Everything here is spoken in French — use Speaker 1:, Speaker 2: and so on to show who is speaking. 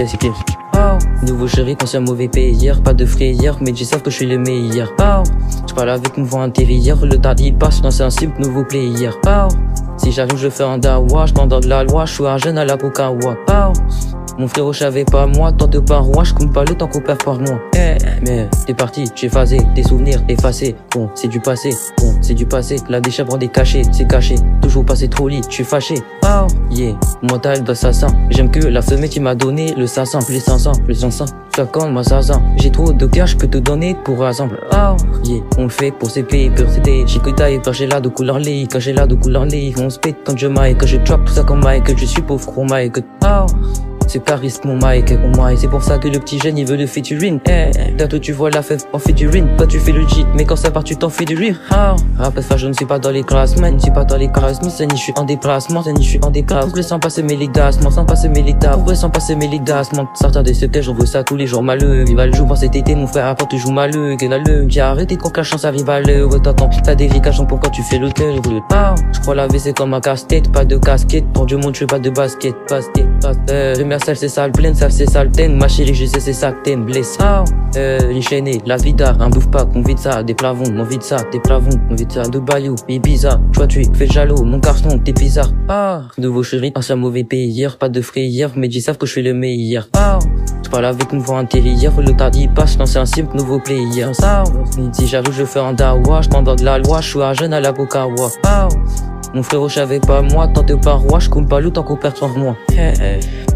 Speaker 1: qu'est-ce qu'il Oh, nouveau chéri, un mauvais payeur, pas de frayeur, mais ils savent que je suis le meilleur. Oh, je parle avec mon vent intérieur, le tardi passe, dans un simple nouveau player. Oh, si j'arrive, je fais un dawa, je de la loi, je suis un jeune à la Pokawa. Mon frérot, j'avais pas moi, tant de parois, je compte pas le temps qu'on perd par moi. Eh, mais t'es parti, j'ai phasé, des souvenirs effacés. Bon, c'est du passé, bon, c'est du passé. La prend des cachets, c'est caché. Toujours passé trop lit, je suis fâché. Oh, yeah, mental d'assassin. J'aime que la femelle qui m'a donné le 500, plus 500, plus 500. quand moi ça J'ai trop de cash, peux te donner pour ensemble. Oh, yeah, on le fait pour pays, pour c'était. J'ai que taille, j'ai là de couleur quand j'ai là de couleur lit. On se pète quand je maille, quand je drop tout ça comme Mike, je suis pauvre, gros Mike. Oh. C'est charisme mon mic, mon mic. C'est pour ça que le petit jeune il veut le featuring. Eh, bientôt tu vois la fève en featuring. Toi tu fais le cheat, mais quand ça part tu t'en fais du rire. Ah, rappelle ça, je ne suis pas dans les classements, je suis pas dans les classements. C'est ni je suis en déplacement, c'est ni je suis en déplacement. Pourquoi sans passer mes ligassements, sans passer mes. Pourquoi sans passer mes ligassements. Sortir des secrets, j'en veux ça tous les jours malheureux. Viva le jour, pour cet été, mon frère, après tu joues malheureux. Le j'ai arrêté de la chance arrive à l'heure. T'attends, t'as des pour pourquoi tu fais le cœur. Je crois la vie c'est comme un casse-tête, pas de casquette. Pour Dieu mon je pas de basket, basket, basket. Euh, le c'est sale pleine ça c'est salten, ma chérie, je sais c'est ça que t'aimes, blesse. Euh, enchaîné, la vida, un bouffe pas, qu'on vide ça, des plavons, mon vide ça, des plavons, mon vide ça, de bayou, Ibiza, toi tu fais jaloux, mon garçon, t'es bizarre. Ah, nouveau chéri, ancien mauvais payeur, pas de frayeur, mais ils savent que je suis le meilleur. Ah, je parle avec mon vent intérieur, le tardi passe, c'est un simple nouveau player. Ah, si j'avoue, je fais un dawa, je de la loi, je suis un jeune à la Bokawa. Ah, mon frérot, j'avais pas moi, tant de parois, je compte pas le temps qu'on perd sans moi. Eh, eh.